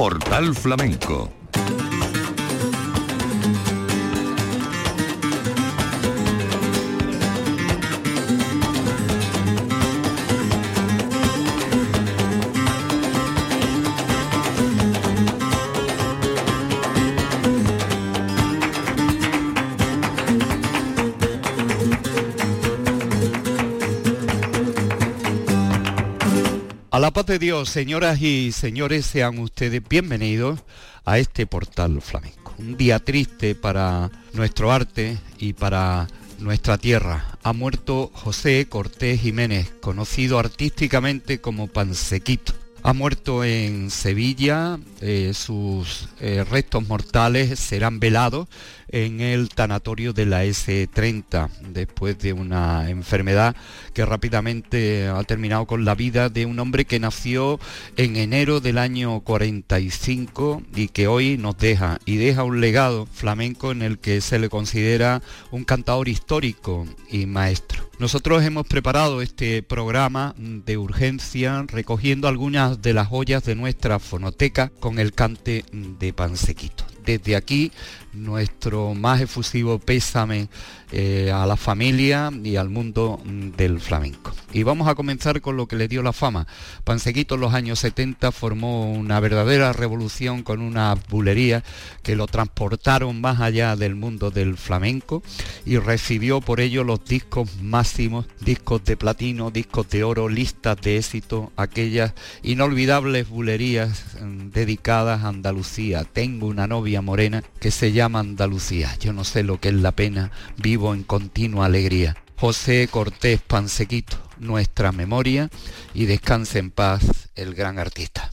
Portal Flamenco la paz de Dios, señoras y señores, sean ustedes bienvenidos a este portal flamenco. Un día triste para nuestro arte y para nuestra tierra. Ha muerto José Cortés Jiménez, conocido artísticamente como Pansequito. Ha muerto en Sevilla, eh, sus eh, restos mortales serán velados en el tanatorio de la S30 después de una enfermedad que rápidamente ha terminado con la vida de un hombre que nació en enero del año 45 y que hoy nos deja y deja un legado flamenco en el que se le considera un cantador histórico y maestro. Nosotros hemos preparado este programa de urgencia recogiendo algunas de las joyas de nuestra fonoteca con el cante de Pansequito. Desde aquí nuestro más efusivo pésame eh, a la familia y al mundo mm, del flamenco. Y vamos a comenzar con lo que le dio la fama. Pansequito en los años 70 formó una verdadera revolución con una bulería que lo transportaron más allá del mundo del flamenco y recibió por ello los discos máximos, discos de platino, discos de oro, listas de éxito, aquellas inolvidables bulerías mm, dedicadas a Andalucía. Tengo una novia morena que se llama Andalucía. Yo no sé lo que es la pena, vivo en continua alegría. José Cortés Pansequito, nuestra memoria y descanse en paz el gran artista.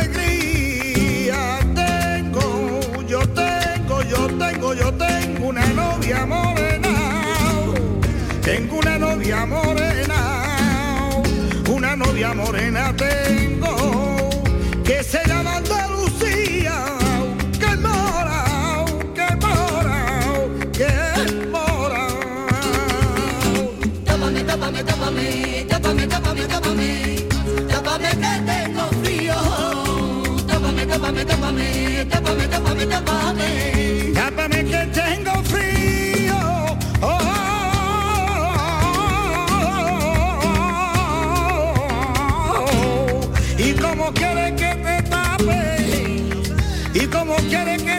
Yo tengo una novia morena, tengo una novia morena, una novia morena tengo, que se llama Andalucía, que mora, que mora, que mora. Tápame, tápame, tápame, tápame, tápame, tápame, tápame que tengo frío. Tápame, tápame, tápame, tápame, tápame, tápame. Te he enseñado bien.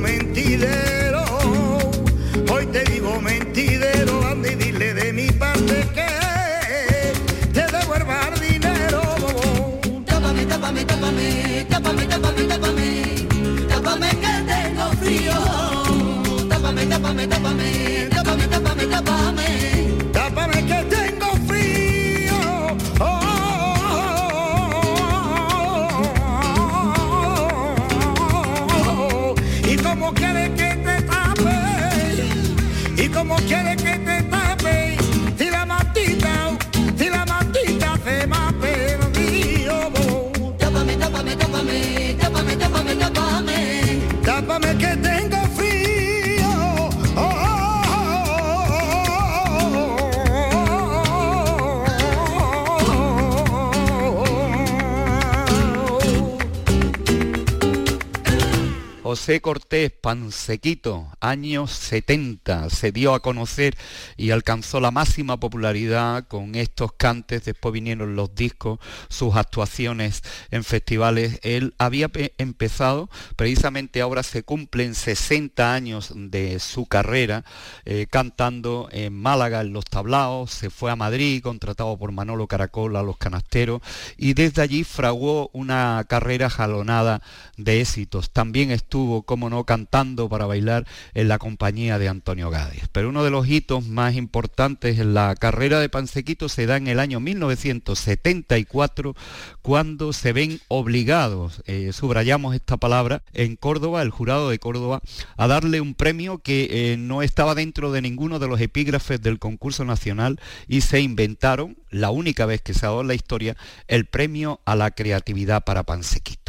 mentidero, hoy te digo mentidero, anda y dile de mi parte que te devuelva el dinero. Tápame, tápame, tápame, tápame, tápame, tápame. Como quiere que te tape, si la matita, si la matita se me ha perdido. Tápame, tápame, tápame, tápame, tápame, tápame. Tápame que tengo frío. José Cortés Pansequito, años 70, se dio a conocer y alcanzó la máxima popularidad con estos cantes, después vinieron los discos, sus actuaciones en festivales. Él había pe- empezado, precisamente ahora se cumplen 60 años de su carrera, eh, cantando en Málaga en los tablaos, se fue a Madrid, contratado por Manolo Caracol a los canasteros, y desde allí fraguó una carrera jalonada de éxitos. También estuvo, como no, cantando para bailar en la compañía de Antonio Gades. Pero uno de los hitos más importantes en la carrera de Pansequito se da en el año 1974, cuando se ven obligados, eh, subrayamos esta palabra, en Córdoba, el jurado de Córdoba, a darle un premio que eh, no estaba dentro de ninguno de los epígrafes del concurso nacional y se inventaron, la única vez que se ha dado en la historia, el premio a la creatividad para Pansequito.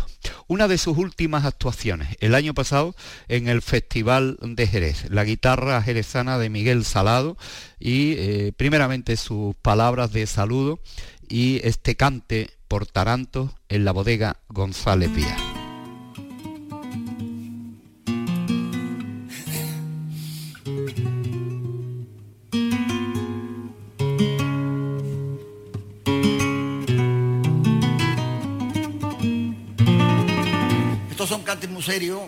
Una de sus últimas actuaciones, el año pasado, en el Festival de Jerez, la guitarra jerezana de Miguel Salado y eh, primeramente sus palabras de saludo y este cante por Taranto en la bodega González Díaz. Cantes muy serios,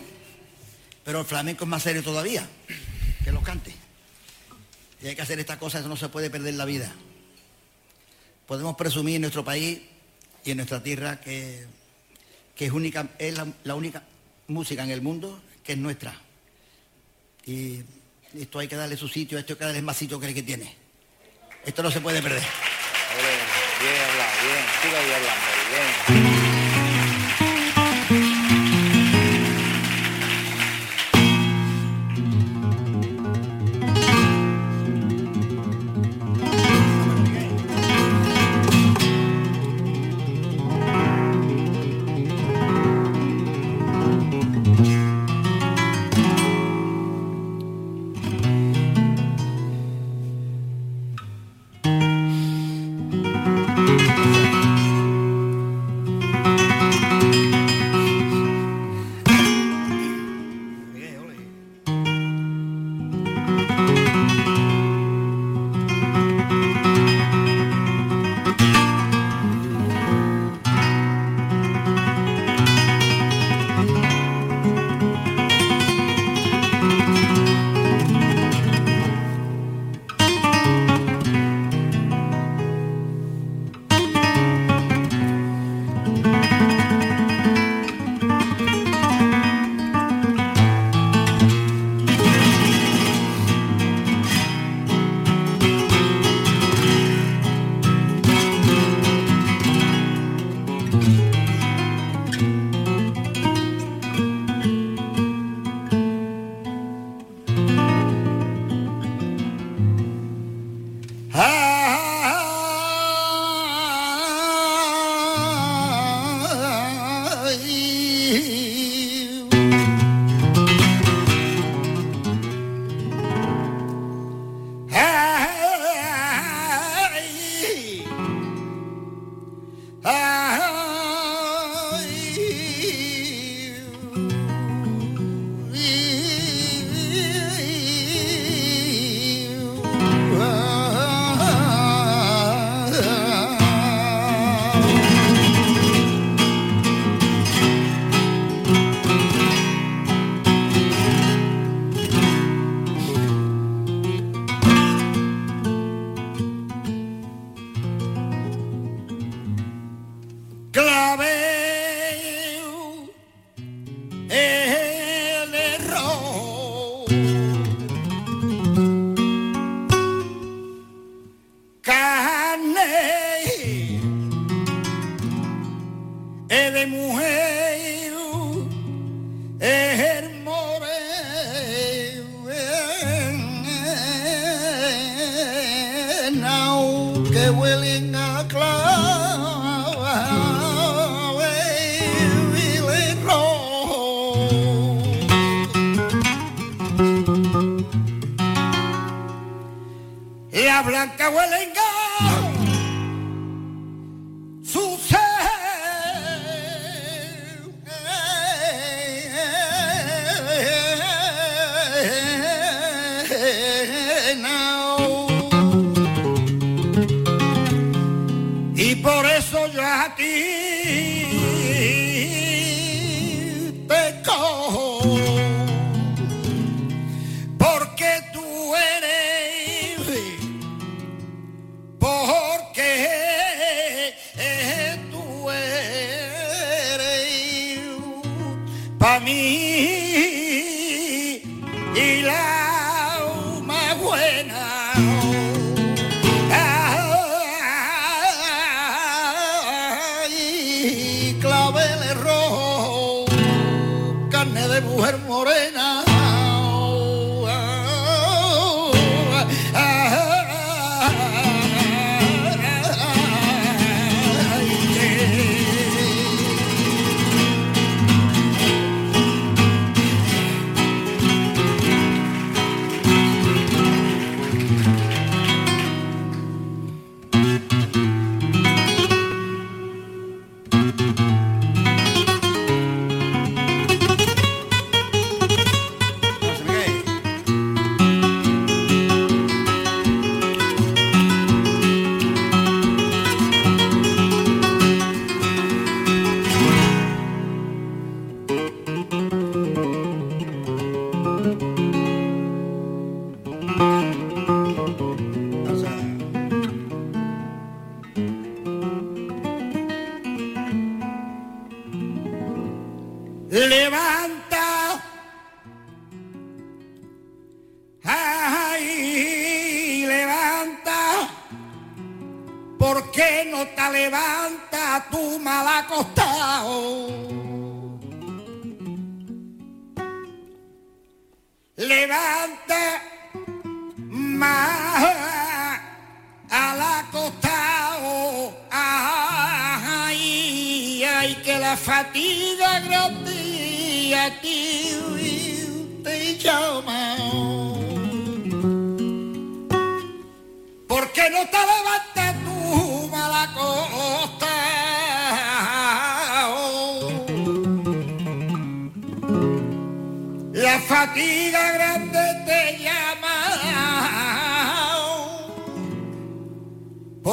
pero el flamenco es más serio todavía que los cantes. Y hay que hacer estas cosas, no se puede perder la vida. Podemos presumir en nuestro país y en nuestra tierra que, que es, única, es la, única música en el mundo que es nuestra. Y esto hay que darle su sitio, esto hay que darle más sitio que que tiene. Esto no se puede perder. Bien bien, hablando.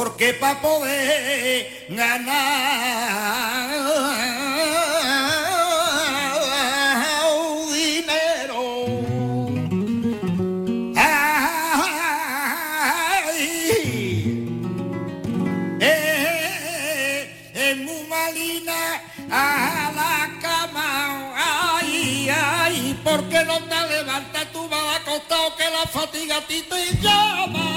porque para poder ganar dinero, ay, eh, en Mumalina a la cama, ay, ay, porque no te levantas tú vas acostado que la fatiga a ti te llama.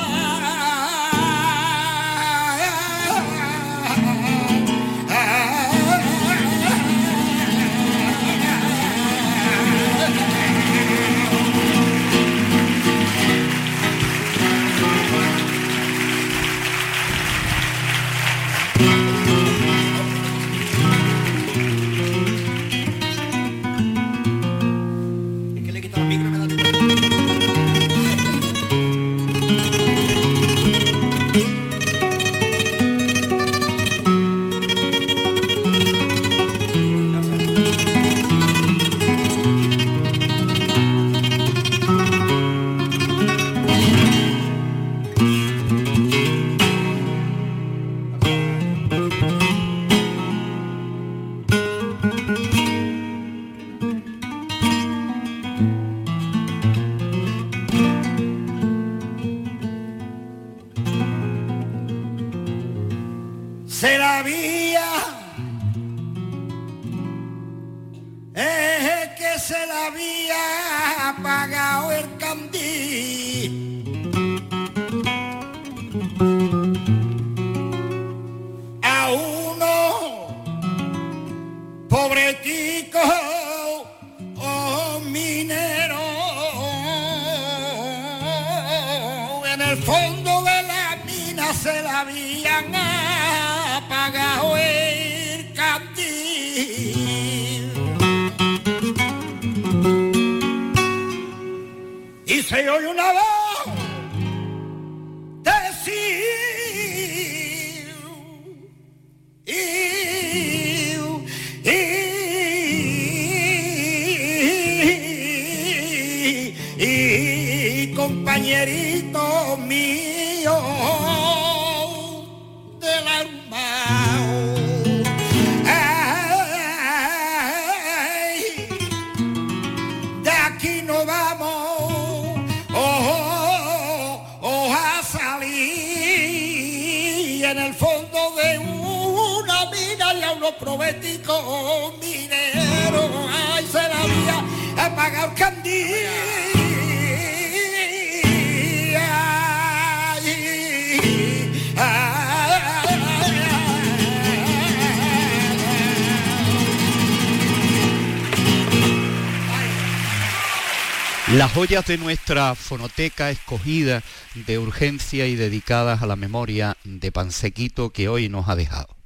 Las joyas de nuestra fonoteca escogida de urgencia y dedicadas a la memoria de Pansequito que hoy nos ha dejado.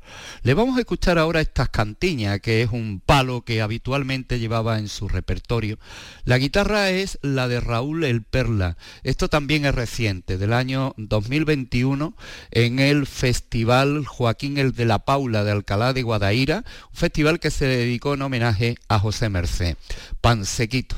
Le vamos a escuchar ahora estas cantiñas, que es un palo que habitualmente llevaba en su repertorio. La guitarra es la de Raúl El Perla. Esto también es reciente, del año 2021, en el Festival Joaquín el de la Paula de Alcalá de Guadaira, un festival que se dedicó en homenaje a José Mercé. Pansequito.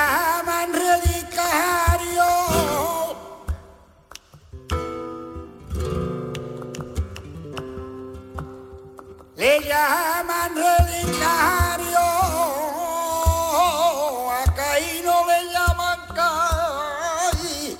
Llaman relicario. Le llaman relicario. A Caíno le llaman Caí.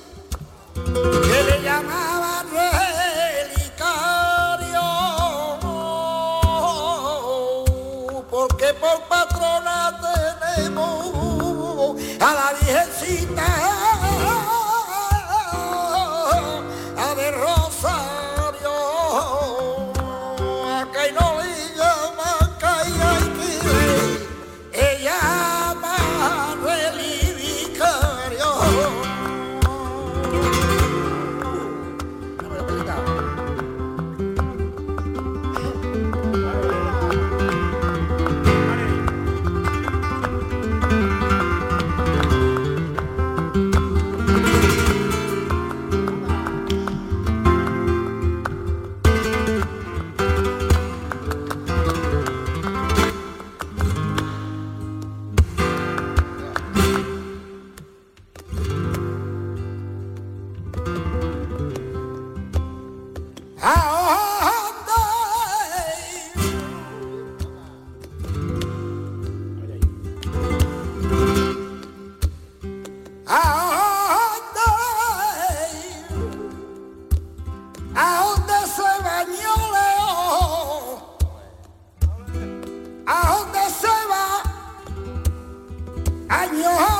Año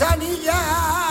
Sanillas.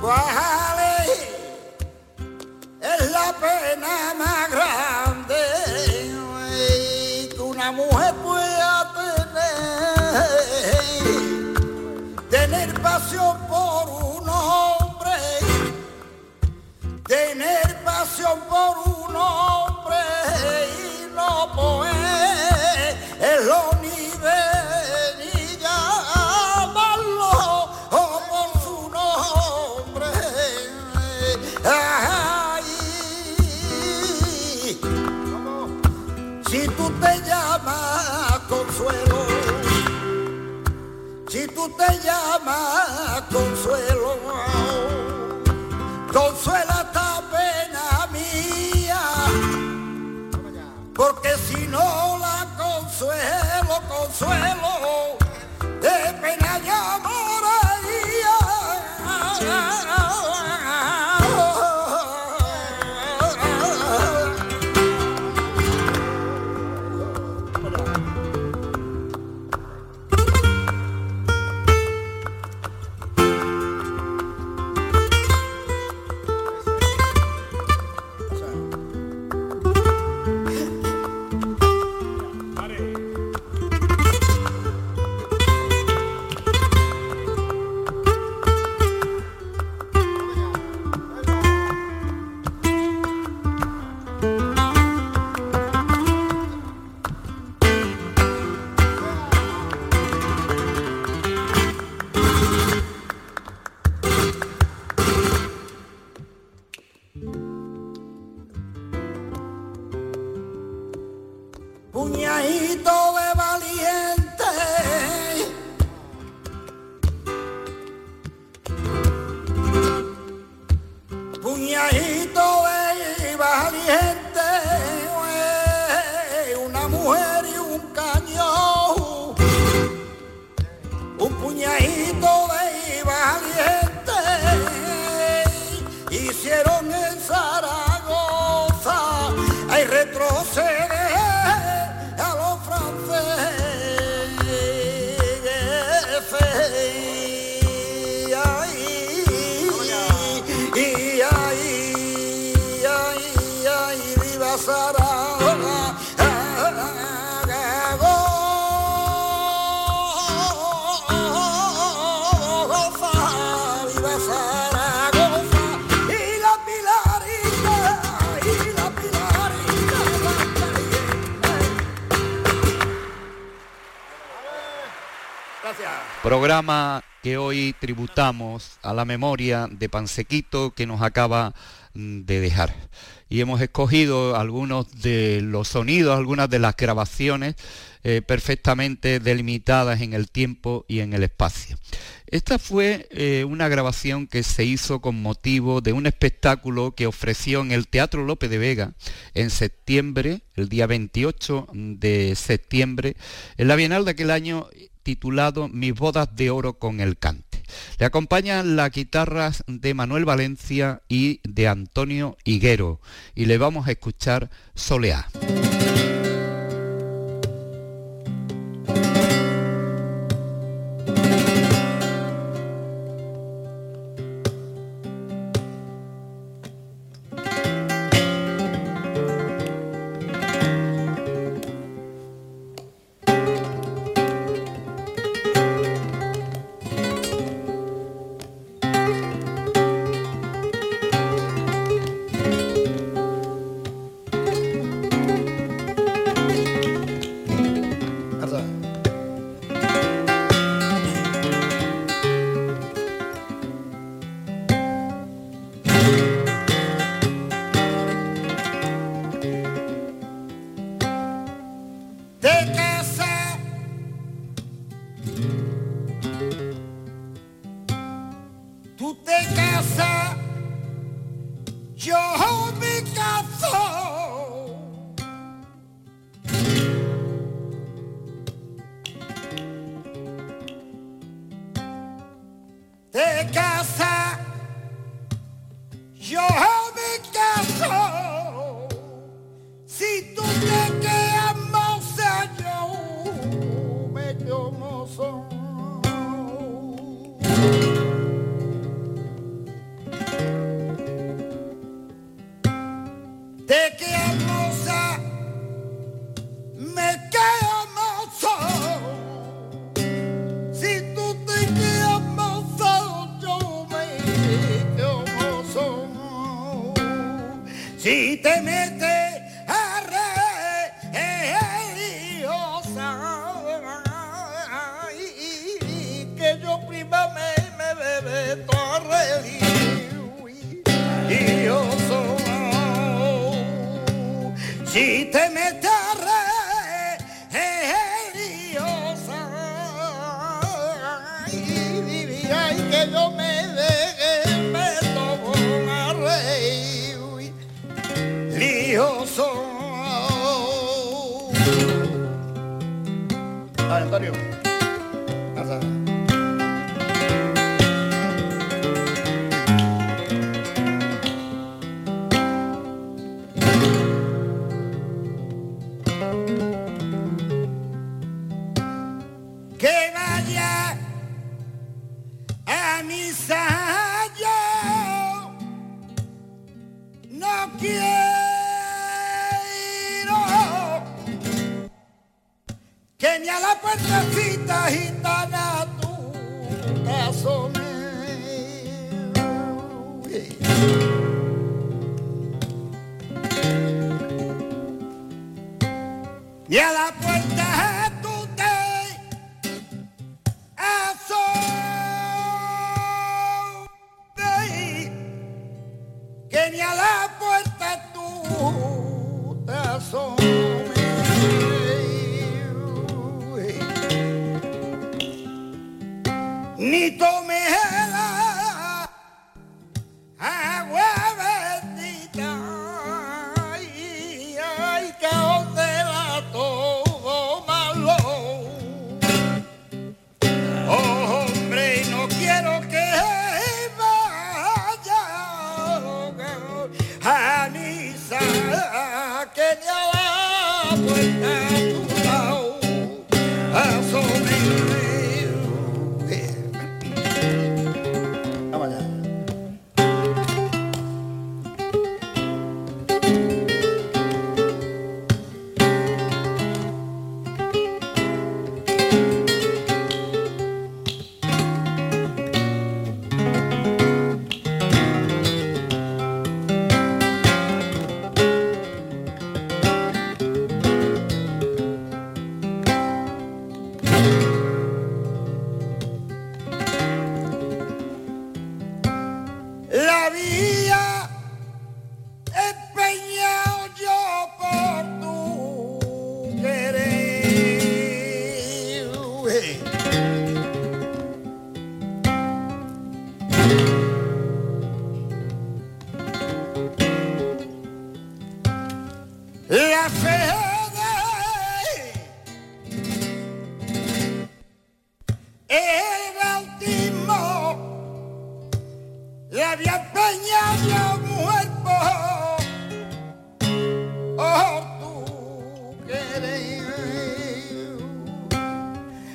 ¿Cuál es la pena más grande que una mujer pueda tener? Tener pasión por un hombre, tener pasión por un tú te llamas consuelo, consuela esta pena mía, porque si no la consuelo, consuelo, Programa que hoy tributamos a la memoria de Pansequito que nos acaba mm, de dejar. Y hemos escogido algunos de los sonidos, algunas de las grabaciones eh, perfectamente delimitadas en el tiempo y en el espacio. Esta fue eh, una grabación que se hizo con motivo de un espectáculo que ofreció en el Teatro López de Vega en septiembre, el día 28 de septiembre, en la Bienal de aquel año titulado Mis bodas de oro con el cante. Le acompañan las guitarras de Manuel Valencia y de Antonio Higuero y le vamos a escuchar Soleá. si te metes a re y que yo prima me, me bebe torre y yo soy si te metes ni tome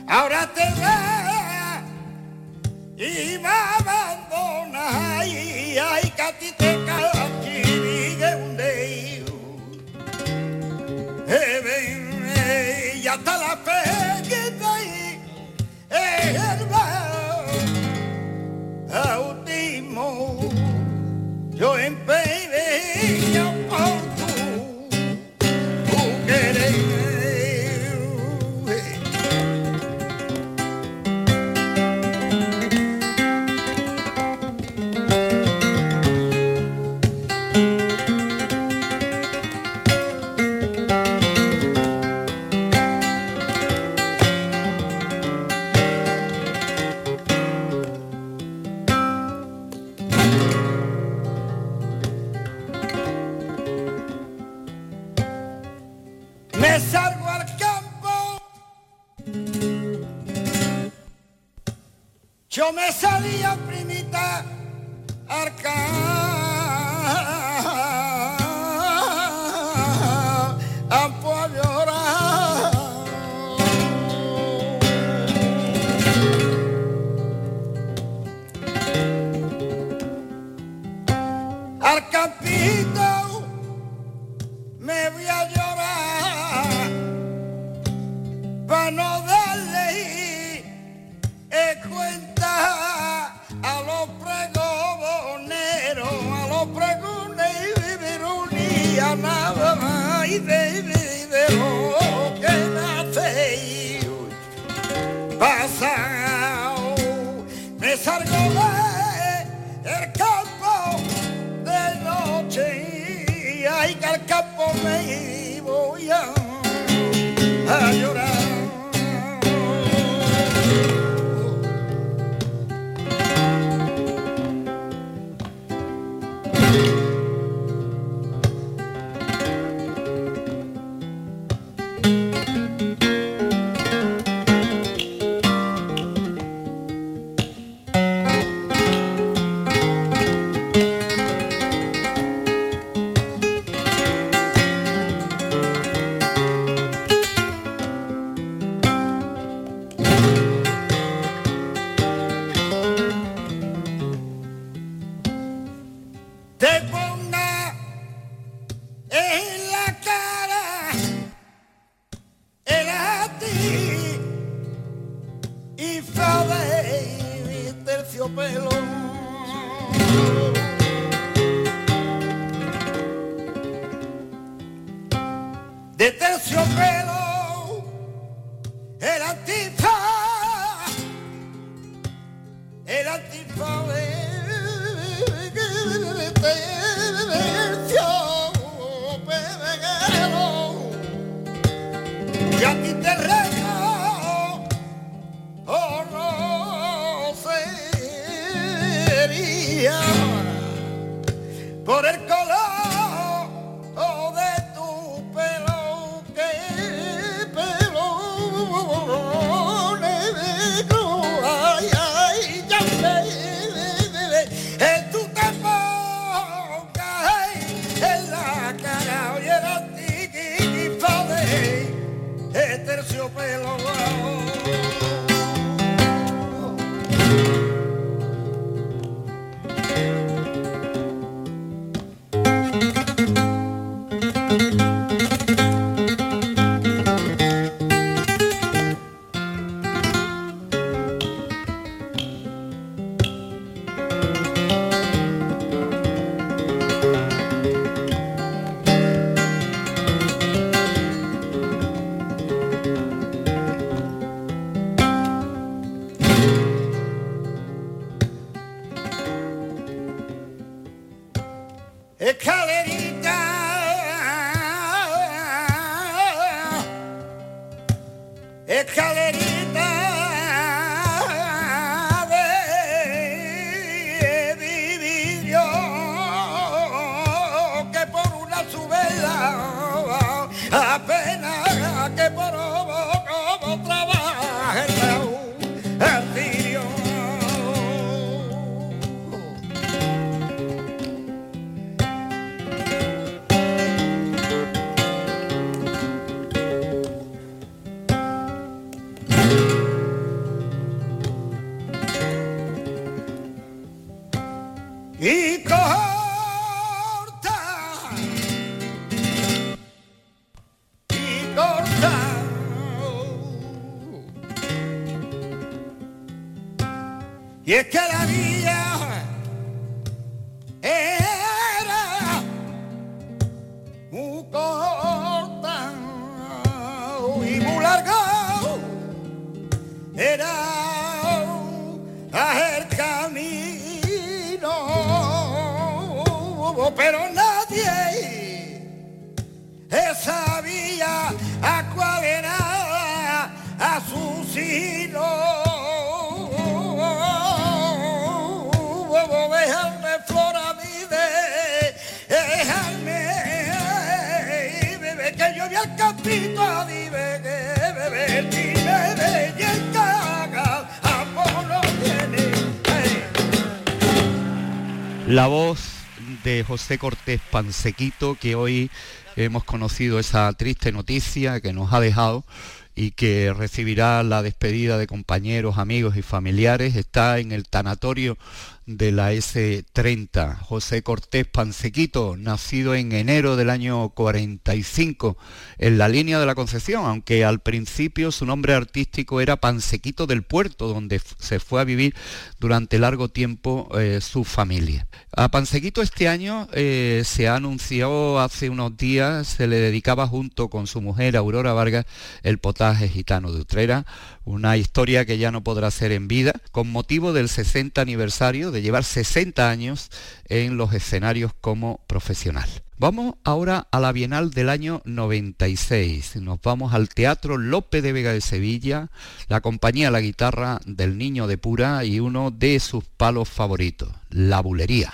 ahora te va y va a abandonar. Ay, ay, que sir. Y es que la vida José Cortés Pansequito, que hoy hemos conocido esa triste noticia que nos ha dejado y que recibirá la despedida de compañeros, amigos y familiares. Está en el tanatorio de la S30. José Cortés Pansequito, nacido en enero del año 45 en la línea de la Concepción, aunque al principio su nombre artístico era Pansequito del Puerto, donde se fue a vivir durante largo tiempo eh, su familia. A Pansequito este año eh, se anunció hace unos días, se le dedicaba junto con su mujer Aurora Vargas el potaje gitano de Utrera, una historia que ya no podrá ser en vida, con motivo del 60 aniversario de llevar 60 años en los escenarios como profesional. Vamos ahora a la Bienal del año 96. Nos vamos al Teatro Lope de Vega de Sevilla, la compañía La Guitarra del Niño de Pura y uno de sus palos favoritos, la bulería.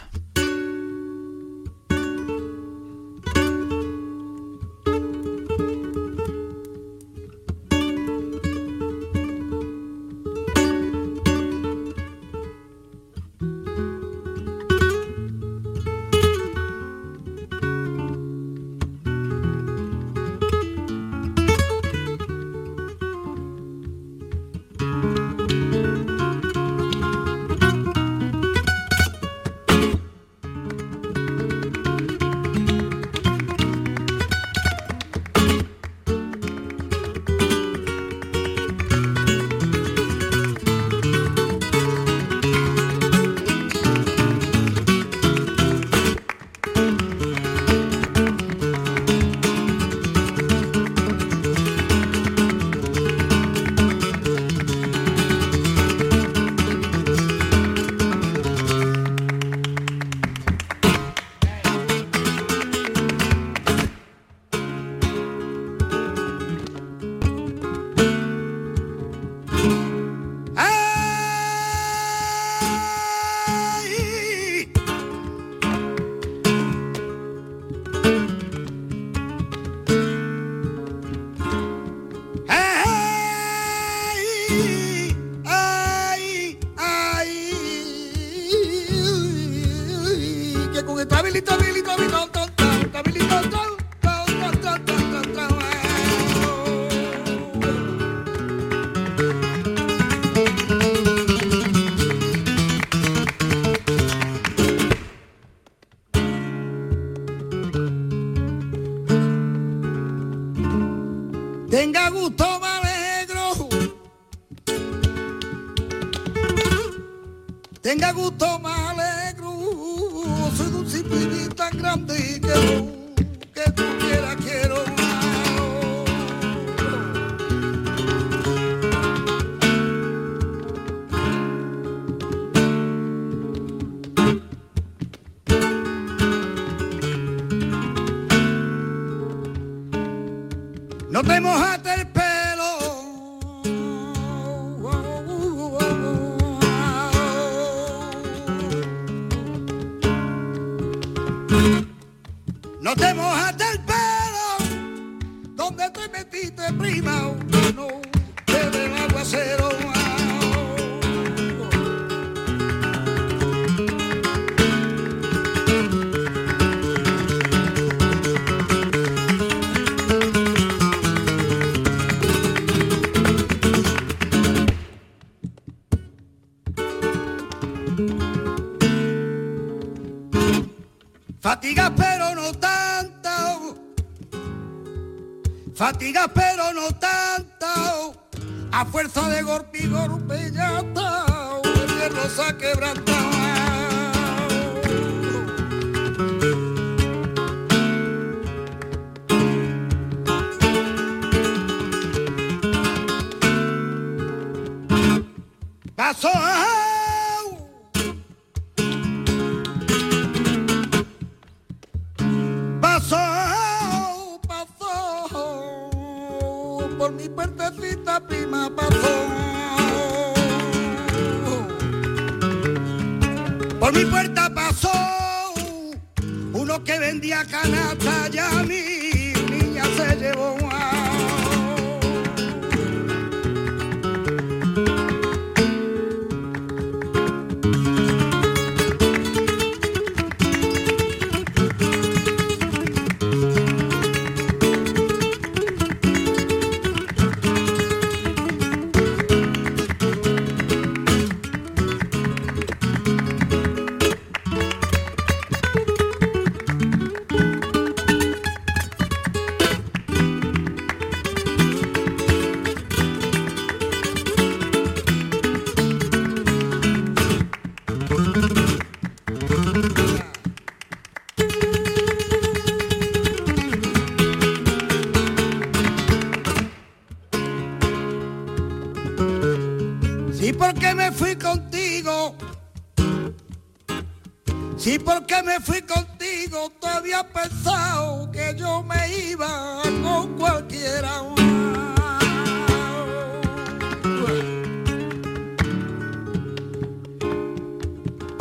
Fatiga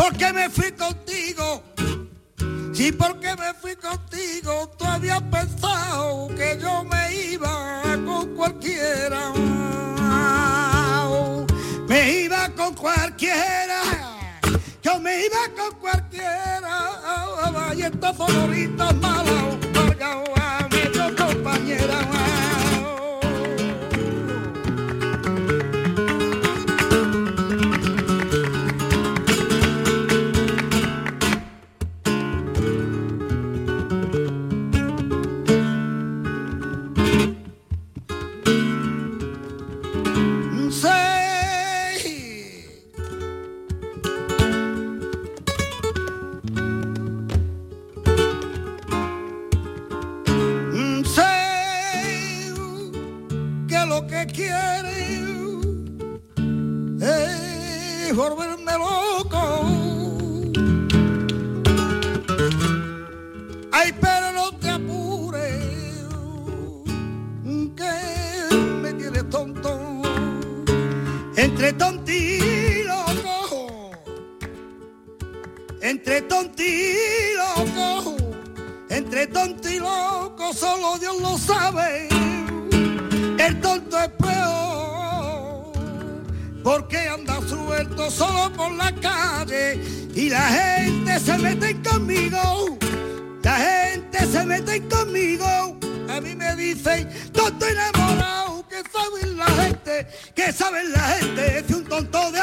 Porque me fui contigo. Sí, porque me fui contigo. Tú habías pensado que yo me iba con cualquiera. Me iba con cualquiera. Yo me iba con cualquiera. Y esta favorita mala, quiere es volverme loco. Ay, pero no te apures, que me tienes tonto. Entre tonto y loco, entre tonto y loco, entre tonto y loco, solo Dios lo sabe. Porque anda suelto solo por la calle y la gente se mete conmigo. La gente se mete conmigo, a mí me dicen, tonto enamorado, que saben la gente, que saben la gente, si un tonto de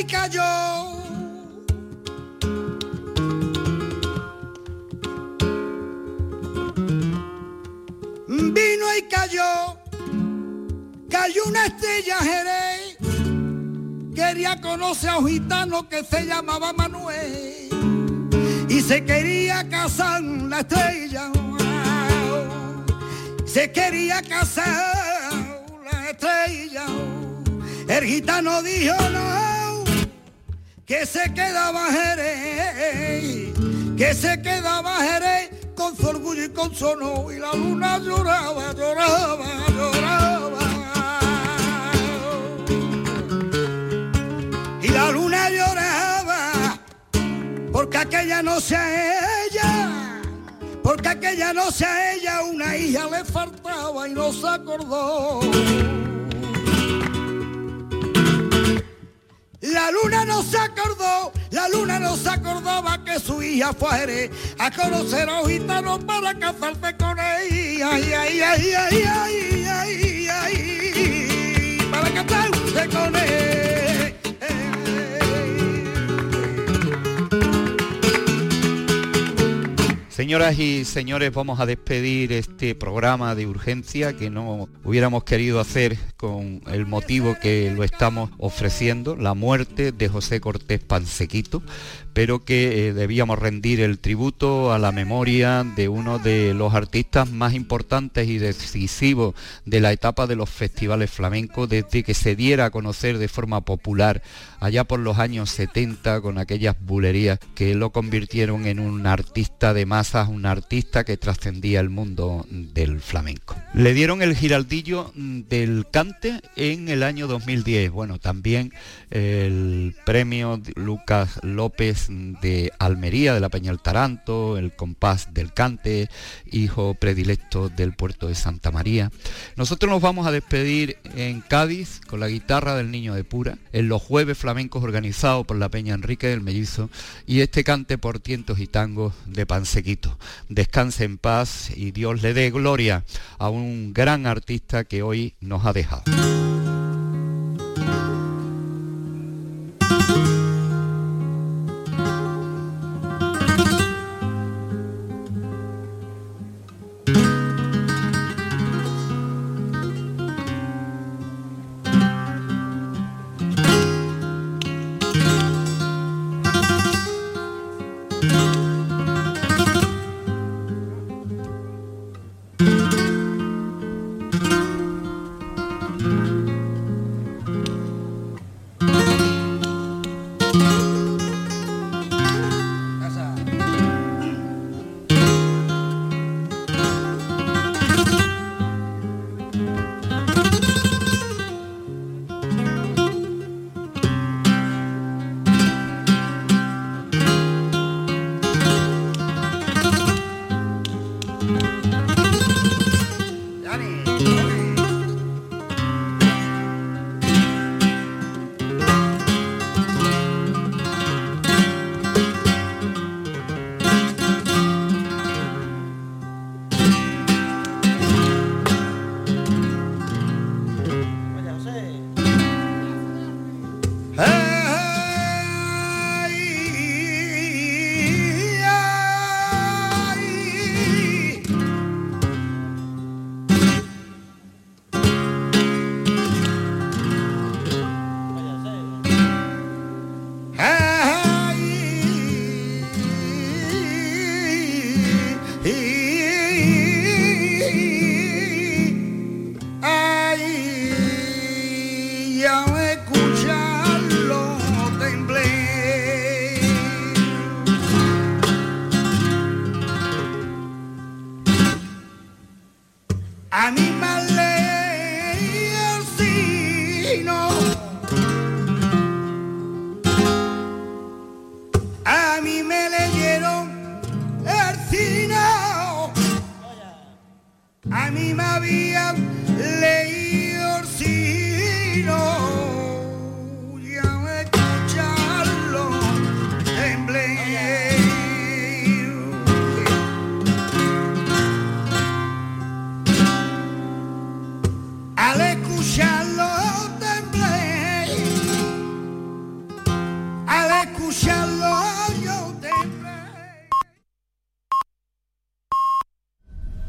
y cayó. Vino y cayó, cayó una estrella Jerez. Quería conocer a un gitano que se llamaba Manuel y se quería casar la estrella. Se quería casar la estrella. El gitano dijo no, que se quedaba Jerez, que se quedaba Jerez con su orgullo y con su honor. Y la luna lloraba, lloraba, lloraba. Y la luna lloraba, porque aquella noche a ella, porque aquella noche a ella una hija le faltaba y no se acordó. La luna no se acordó, la luna no se acordaba que su hija fue a conocer a un gitano para casarse con ella. Ay, ay, ay, ay, ay, ay, ay, para casarse con él. Señoras y señores, vamos a despedir este programa de urgencia que no hubiéramos querido hacer con el motivo que lo estamos ofreciendo, la muerte de José Cortés Pansequito, pero que eh, debíamos rendir el tributo a la memoria de uno de los artistas más importantes y decisivos de la etapa de los festivales flamencos desde que se diera a conocer de forma popular allá por los años 70 con aquellas bulerías que lo convirtieron en un artista de masas, un artista que trascendía el mundo del flamenco. Le dieron el giraldillo del cante en el año 2010. Bueno, también el premio Lucas López de Almería, de la Peña del Taranto, el compás del cante, hijo predilecto del puerto de Santa María. Nosotros nos vamos a despedir en Cádiz con la guitarra del Niño de Pura, en los jueves flamencos organizados por la Peña Enrique del Mellizo y este cante por tientos y tangos de Pansequito. Descanse en paz y Dios le dé gloria a un gran artista que hoy nos ha dejado.